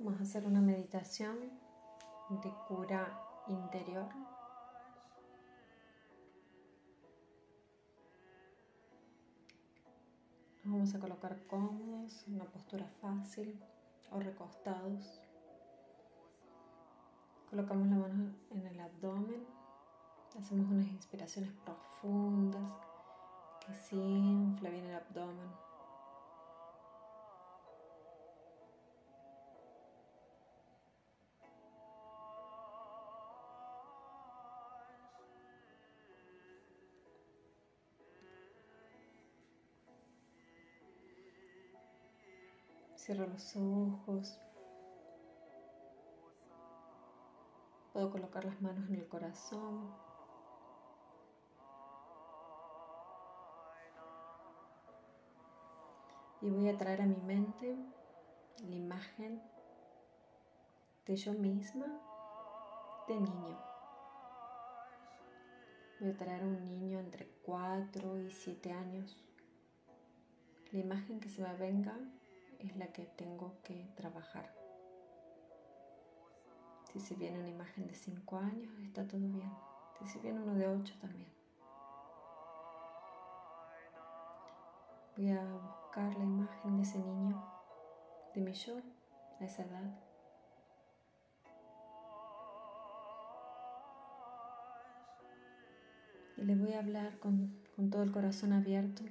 Vamos a hacer una meditación de cura interior. Nos vamos a colocar cómodos, en una postura fácil o recostados. Colocamos la mano en el abdomen. Hacemos unas inspiraciones profundas que se infla bien el abdomen. Cierro los ojos. Puedo colocar las manos en el corazón. Y voy a traer a mi mente la imagen de yo misma de niño. Voy a traer a un niño entre 4 y 7 años. La imagen que se me venga es la que tengo que trabajar. Si se viene una imagen de 5 años, está todo bien. Si se viene uno de 8 también. Voy a buscar la imagen de ese niño, de mi yo, a esa edad. Y le voy a hablar con, con todo el corazón abierto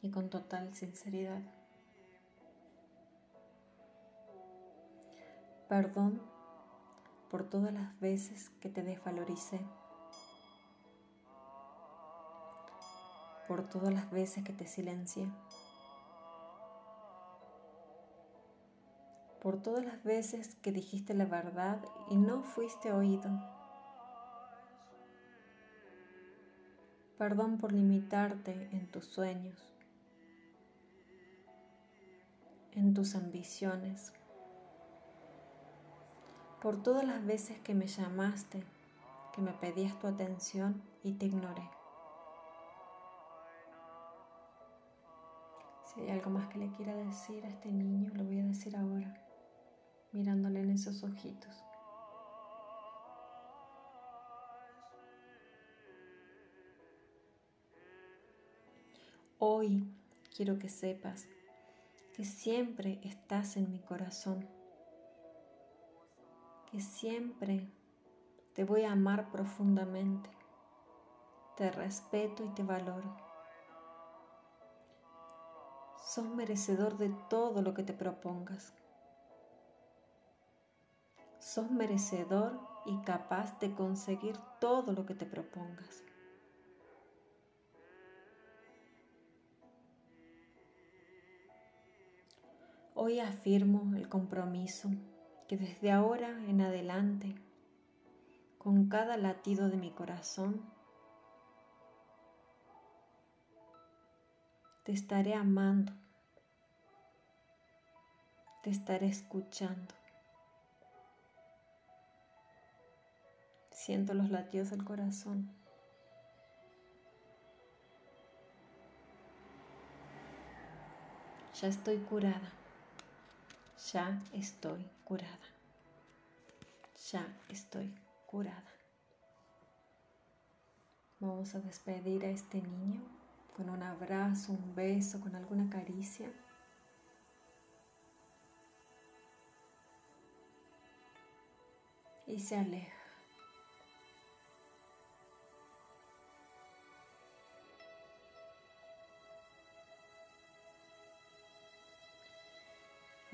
y con total sinceridad. Perdón por todas las veces que te desvaloricé. Por todas las veces que te silencié. Por todas las veces que dijiste la verdad y no fuiste oído. Perdón por limitarte en tus sueños, en tus ambiciones por todas las veces que me llamaste, que me pedías tu atención y te ignoré. Si hay algo más que le quiera decir a este niño, lo voy a decir ahora, mirándole en esos ojitos. Hoy quiero que sepas que siempre estás en mi corazón que siempre te voy a amar profundamente. Te respeto y te valoro. Sos merecedor de todo lo que te propongas. Sos merecedor y capaz de conseguir todo lo que te propongas. Hoy afirmo el compromiso que desde ahora en adelante, con cada latido de mi corazón, te estaré amando, te estaré escuchando. Siento los latidos del corazón. Ya estoy curada ya estoy curada. Ya estoy curada. Vamos a despedir a este niño con un abrazo, un beso, con alguna caricia. Y se aleja.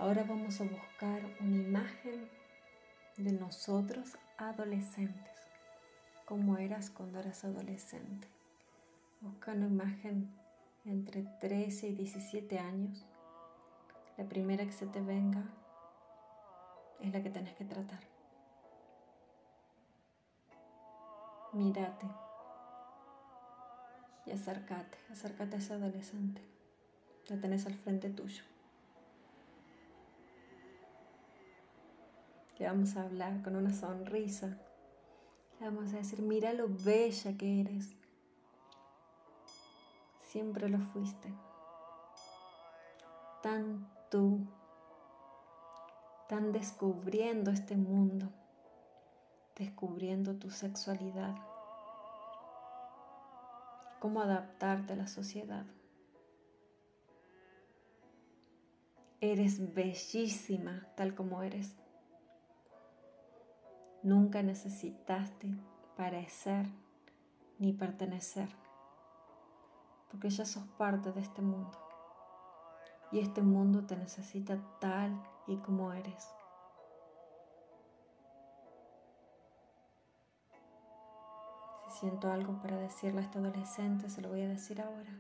Ahora vamos a buscar una imagen de nosotros adolescentes, como eras cuando eras adolescente. Busca una imagen entre 13 y 17 años. La primera que se te venga es la que tenés que tratar. Mírate y acércate, acércate a ese adolescente. La tenés al frente tuyo. Le vamos a hablar con una sonrisa. Le vamos a decir, mira lo bella que eres. Siempre lo fuiste. Tan tú, están descubriendo este mundo, descubriendo tu sexualidad, cómo adaptarte a la sociedad. Eres bellísima tal como eres. Nunca necesitaste parecer ni pertenecer, porque ya sos parte de este mundo. Y este mundo te necesita tal y como eres. Si siento algo para decirle a este adolescente, se lo voy a decir ahora.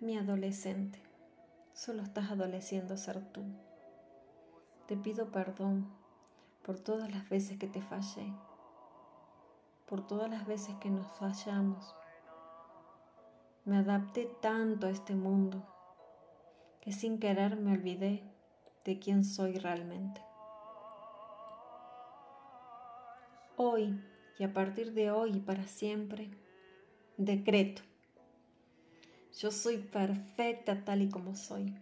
Mi adolescente, solo estás adoleciendo ser tú. Te pido perdón por todas las veces que te fallé, por todas las veces que nos fallamos. Me adapté tanto a este mundo que sin querer me olvidé de quién soy realmente. Hoy y a partir de hoy y para siempre, decreto yo soy perfecta tal y como soy.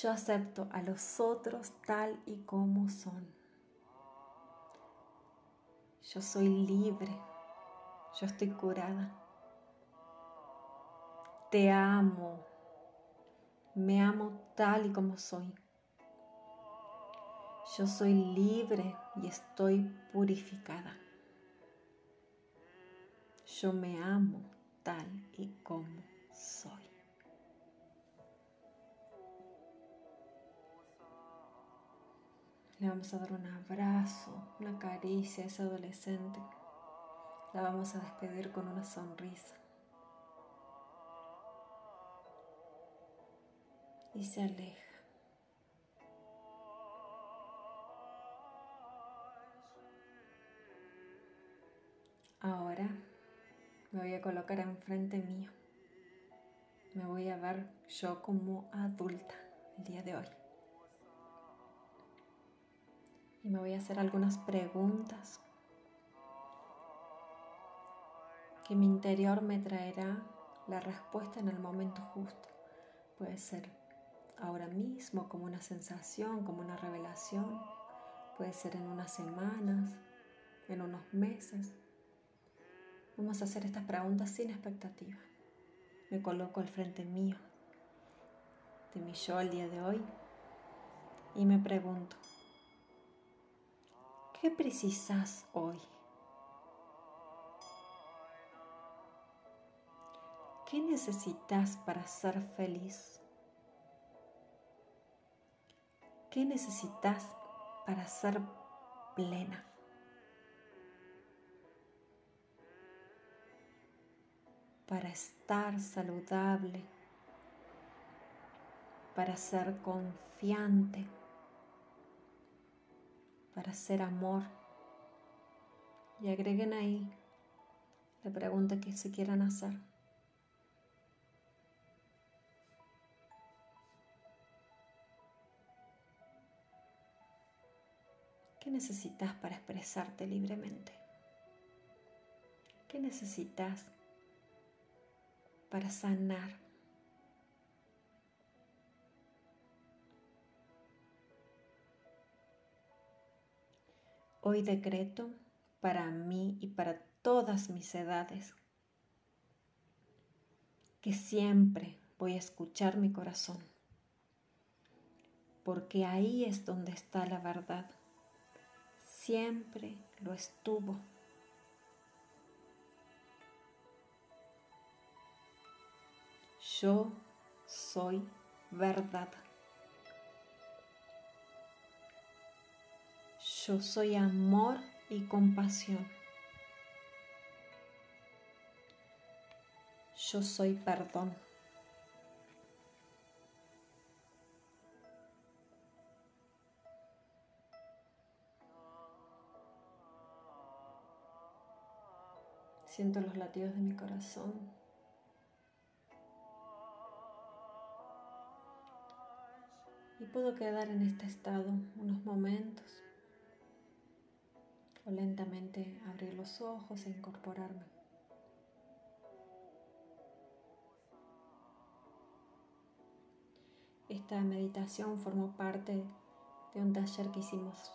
Yo acepto a los otros tal y como son. Yo soy libre. Yo estoy curada. Te amo. Me amo tal y como soy. Yo soy libre y estoy purificada. Yo me amo tal y como soy. Le vamos a dar un abrazo, una caricia a ese adolescente. La vamos a despedir con una sonrisa. Y se aleja. Ahora me voy a colocar enfrente mío. Me voy a ver yo como adulta el día de hoy. Y me voy a hacer algunas preguntas que mi interior me traerá la respuesta en el momento justo. Puede ser ahora mismo como una sensación, como una revelación. Puede ser en unas semanas, en unos meses. Vamos a hacer estas preguntas sin expectativa. Me coloco al frente mío, de mi yo al día de hoy, y me pregunto, ¿qué precisas hoy? ¿Qué necesitas para ser feliz? ¿Qué necesitas para ser plena? Para estar saludable, para ser confiante, para ser amor. Y agreguen ahí la pregunta que se quieran hacer. ¿Qué necesitas para expresarte libremente? ¿Qué necesitas para sanar. Hoy decreto para mí y para todas mis edades que siempre voy a escuchar mi corazón, porque ahí es donde está la verdad. Siempre lo estuvo. Yo soy verdad. Yo soy amor y compasión. Yo soy perdón. Siento los latidos de mi corazón. Y puedo quedar en este estado unos momentos o lentamente abrir los ojos e incorporarme. Esta meditación formó parte de un taller que hicimos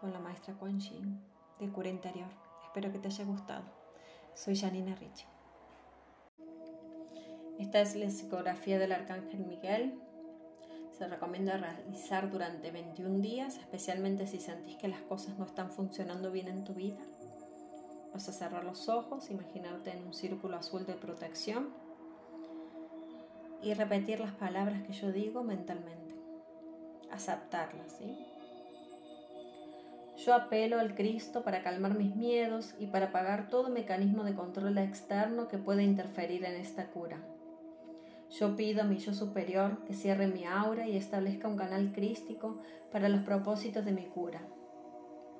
con la maestra Quan Yin de cura interior. Espero que te haya gustado. Soy Janina Rich. Esta es la psicografía del Arcángel Miguel. Se recomienda realizar durante 21 días, especialmente si sentís que las cosas no están funcionando bien en tu vida. Vas a cerrar los ojos, imaginarte en un círculo azul de protección y repetir las palabras que yo digo mentalmente. Aceptarlas, ¿sí? Yo apelo al Cristo para calmar mis miedos y para apagar todo mecanismo de control externo que pueda interferir en esta cura. Yo pido a mi yo superior que cierre mi aura y establezca un canal crístico para los propósitos de mi cura,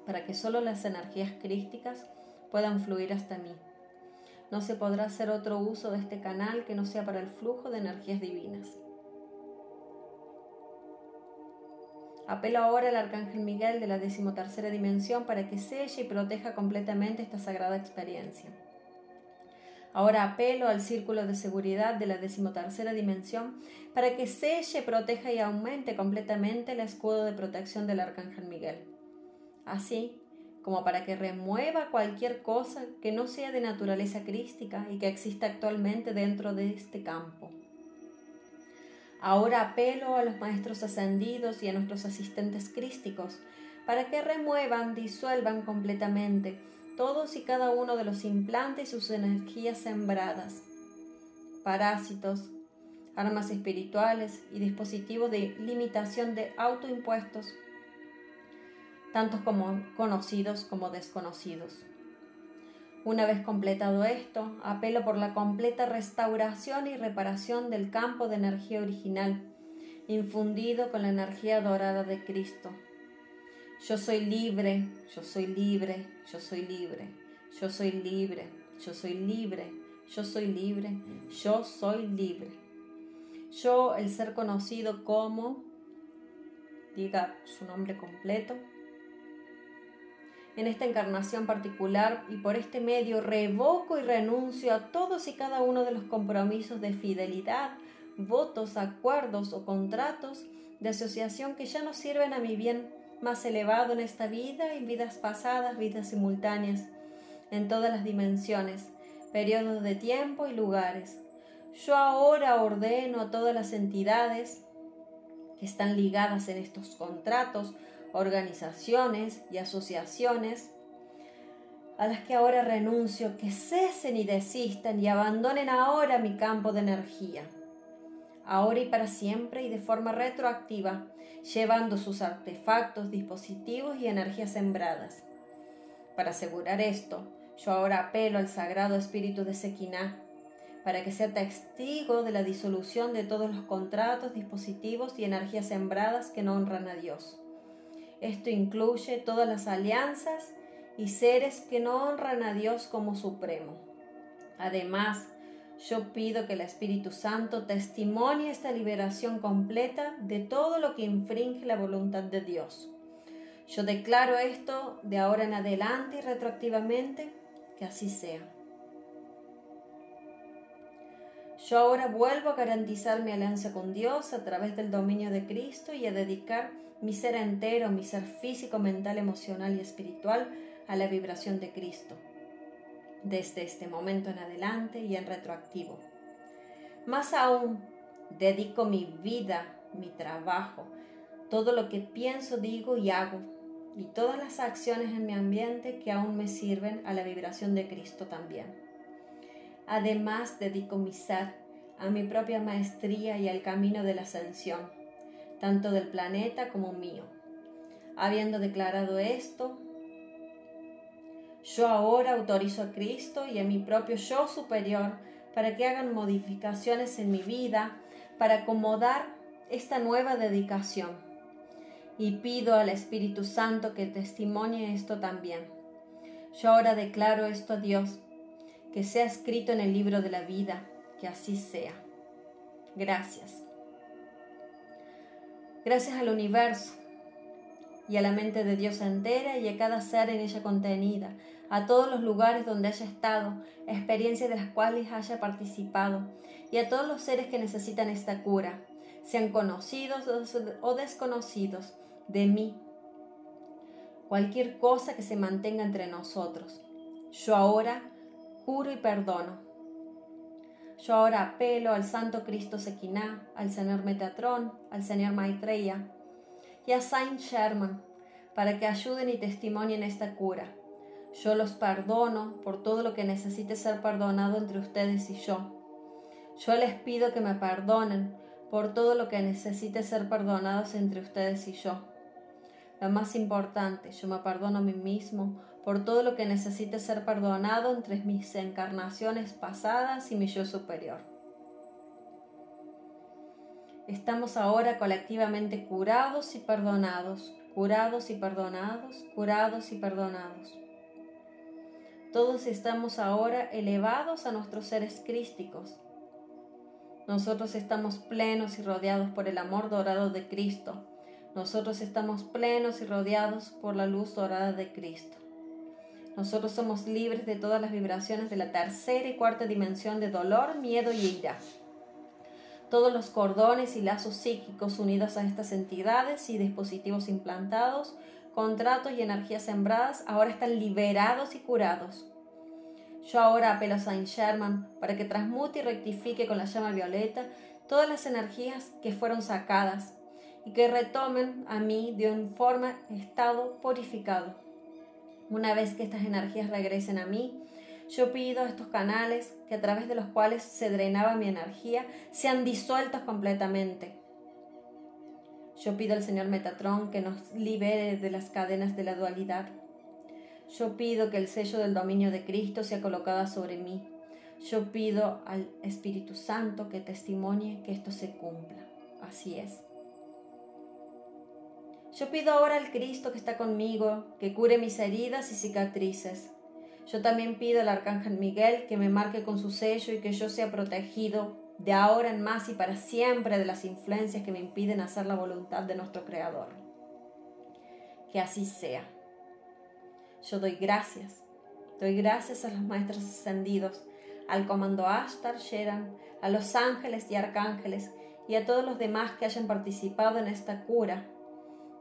para que solo las energías crísticas puedan fluir hasta mí. No se podrá hacer otro uso de este canal que no sea para el flujo de energías divinas. Apelo ahora al Arcángel Miguel de la decimotercera dimensión para que selle y proteja completamente esta sagrada experiencia. Ahora apelo al círculo de seguridad de la decimotercera dimensión para que selle, proteja y aumente completamente el escudo de protección del Arcángel Miguel. Así como para que remueva cualquier cosa que no sea de naturaleza crística y que exista actualmente dentro de este campo. Ahora apelo a los maestros ascendidos y a nuestros asistentes crísticos para que remuevan, disuelvan completamente todos y cada uno de los implantes y sus energías sembradas, parásitos, armas espirituales y dispositivos de limitación de autoimpuestos, tantos como conocidos como desconocidos. Una vez completado esto, apelo por la completa restauración y reparación del campo de energía original, infundido con la energía dorada de Cristo. Yo soy libre, yo soy libre, yo soy libre, yo soy libre, yo soy libre, yo soy libre, yo soy libre. Yo, el ser conocido como, diga su nombre completo, en esta encarnación particular y por este medio revoco y renuncio a todos y cada uno de los compromisos de fidelidad, votos, acuerdos o contratos de asociación que ya no sirven a mi bien más elevado en esta vida y vidas pasadas, vidas simultáneas, en todas las dimensiones, periodos de tiempo y lugares. Yo ahora ordeno a todas las entidades que están ligadas en estos contratos organizaciones y asociaciones a las que ahora renuncio, que cesen y desistan y abandonen ahora mi campo de energía, ahora y para siempre y de forma retroactiva, llevando sus artefactos, dispositivos y energías sembradas. Para asegurar esto, yo ahora apelo al Sagrado Espíritu de Sequiná, para que sea testigo de la disolución de todos los contratos, dispositivos y energías sembradas que no honran a Dios. Esto incluye todas las alianzas y seres que no honran a Dios como supremo. Además, yo pido que el Espíritu Santo testimonie esta liberación completa de todo lo que infringe la voluntad de Dios. Yo declaro esto de ahora en adelante y retroactivamente, que así sea. Yo ahora vuelvo a garantizar mi alianza con Dios a través del dominio de Cristo y a dedicar mi ser entero, mi ser físico, mental, emocional y espiritual a la vibración de Cristo, desde este momento en adelante y en retroactivo. Más aún, dedico mi vida, mi trabajo, todo lo que pienso, digo y hago, y todas las acciones en mi ambiente que aún me sirven a la vibración de Cristo también. Además, dedico mi ser a mi propia maestría y al camino de la ascensión tanto del planeta como mío. Habiendo declarado esto, yo ahora autorizo a Cristo y a mi propio yo superior para que hagan modificaciones en mi vida para acomodar esta nueva dedicación. Y pido al Espíritu Santo que testimonie esto también. Yo ahora declaro esto a Dios, que sea escrito en el libro de la vida, que así sea. Gracias. Gracias al universo y a la mente de Dios entera y a cada ser en ella contenida, a todos los lugares donde haya estado, experiencias de las cuales haya participado, y a todos los seres que necesitan esta cura, sean conocidos o desconocidos, de mí. Cualquier cosa que se mantenga entre nosotros. Yo ahora juro y perdono. Yo ahora apelo al Santo Cristo Sequiná, al Señor Metatrón, al Señor Maitreya y a Saint Sherman para que ayuden y testimonien esta cura. Yo los perdono por todo lo que necesite ser perdonado entre ustedes y yo. Yo les pido que me perdonen por todo lo que necesite ser perdonados entre ustedes y yo. Lo más importante, yo me perdono a mí mismo por todo lo que necesite ser perdonado entre mis encarnaciones pasadas y mi yo superior. Estamos ahora colectivamente curados y perdonados, curados y perdonados, curados y perdonados. Todos estamos ahora elevados a nuestros seres crísticos. Nosotros estamos plenos y rodeados por el amor dorado de Cristo. Nosotros estamos plenos y rodeados por la luz dorada de Cristo. Nosotros somos libres de todas las vibraciones de la tercera y cuarta dimensión de dolor, miedo y ira. Todos los cordones y lazos psíquicos unidos a estas entidades y dispositivos implantados, contratos y energías sembradas ahora están liberados y curados. Yo ahora apelo a Saint Sherman para que transmute y rectifique con la llama violeta todas las energías que fueron sacadas y que retomen a mí de un forma estado purificado. Una vez que estas energías regresen a mí, yo pido a estos canales que a través de los cuales se drenaba mi energía sean disueltos completamente. Yo pido al Señor Metatron que nos libere de las cadenas de la dualidad yo pido que el sello del dominio de Cristo sea colocado sobre mí. Yo pido al Espíritu Santo que testimonie que esto se cumpla. Así es. Yo pido ahora al Cristo que está conmigo que cure mis heridas y cicatrices. Yo también pido al Arcángel Miguel que me marque con su sello y que yo sea protegido de ahora en más y para siempre de las influencias que me impiden hacer la voluntad de nuestro Creador. Que así sea. Yo doy gracias. Doy gracias a los maestros ascendidos, al comando Ashtar, Sheran, a los ángeles y arcángeles y a todos los demás que hayan participado en esta cura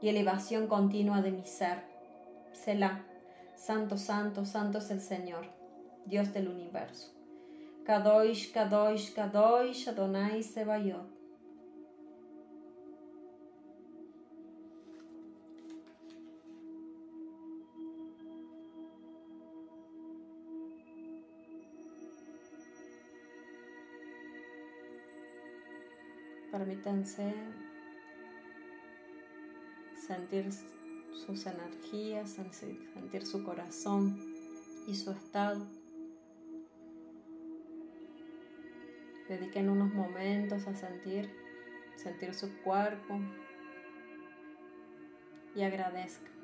y elevación continua de mi ser. Selah. Santo, santo, santo es el Señor, Dios del universo. Kadosh, Kadosh, Kadosh, Adonai Sebayot. Permítanse sentir sus energías, sentir su corazón y su estado. Dediquen unos momentos a sentir, sentir su cuerpo y agradezcan.